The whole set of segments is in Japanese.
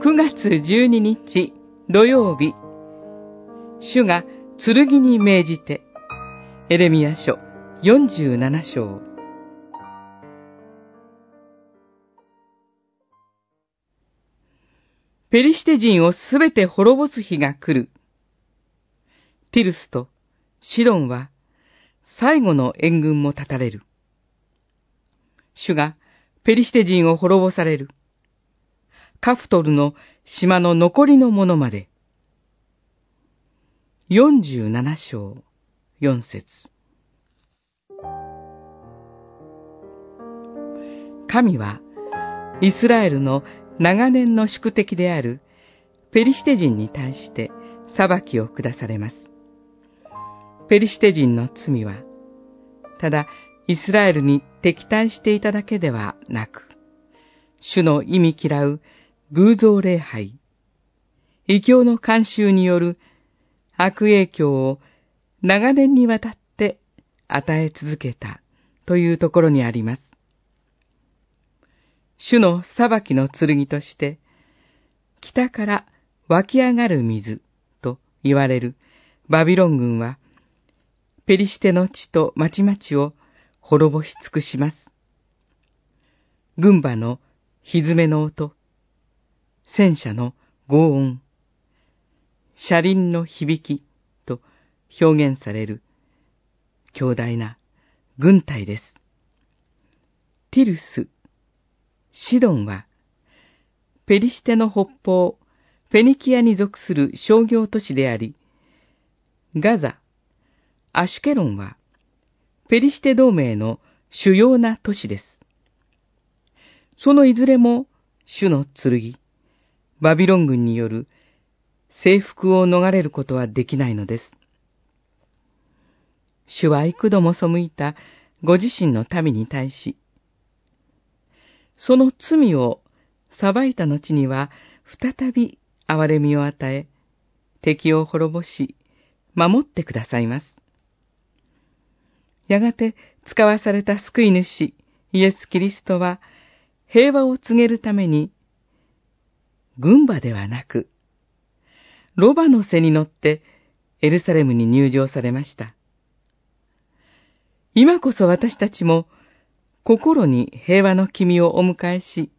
9月12日土曜日、主が剣に命じて、エレミア書47章。ペリシテ人をすべて滅ぼす日が来る。ティルスとシドンは最後の援軍も立たれる。主がペリシテ人を滅ぼされる。カフトルの島の残りのものまで。47章4節神はイスラエルの長年の宿敵であるペリシテ人に対して裁きを下されます。ペリシテ人の罪は、ただイスラエルに敵対していただけではなく、主の意味嫌う偶像礼拝、異教の慣習による悪影響を長年にわたって与え続けたというところにあります。主の裁きの剣として、北から湧き上がる水と言われるバビロン軍は、ペリシテの地と町々を滅ぼし尽くします。軍馬の歪めの音、戦車の轟音、車輪の響きと表現される強大な軍隊です。ティルス、シドンは、ペリシテの北方、フェニキアに属する商業都市であり、ガザ、アシュケロンは、ペリシテ同盟の主要な都市です。そのいずれも、主の剣、バビロン軍による征服を逃れることはできないのです。主は幾度も背いたご自身の民に対し、その罪を裁いた後には再び憐れみを与え、敵を滅ぼし、守ってくださいます。やがて使わされた救い主、イエス・キリストは、平和を告げるために軍馬ではなく、ロバの背に乗ってエルサレムに入場されました。今こそ私たちも心に平和の君をお迎えし、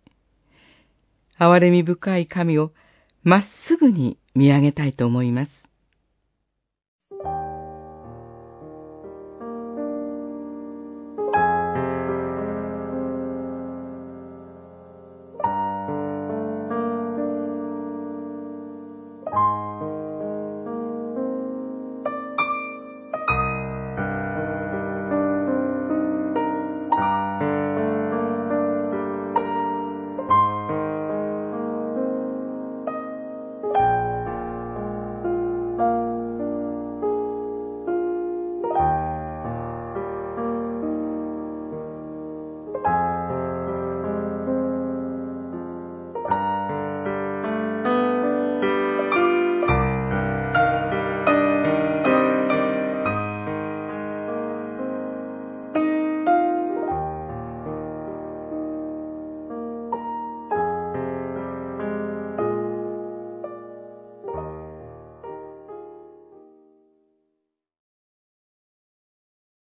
憐れみ深い神をまっすぐに見上げたいと思います。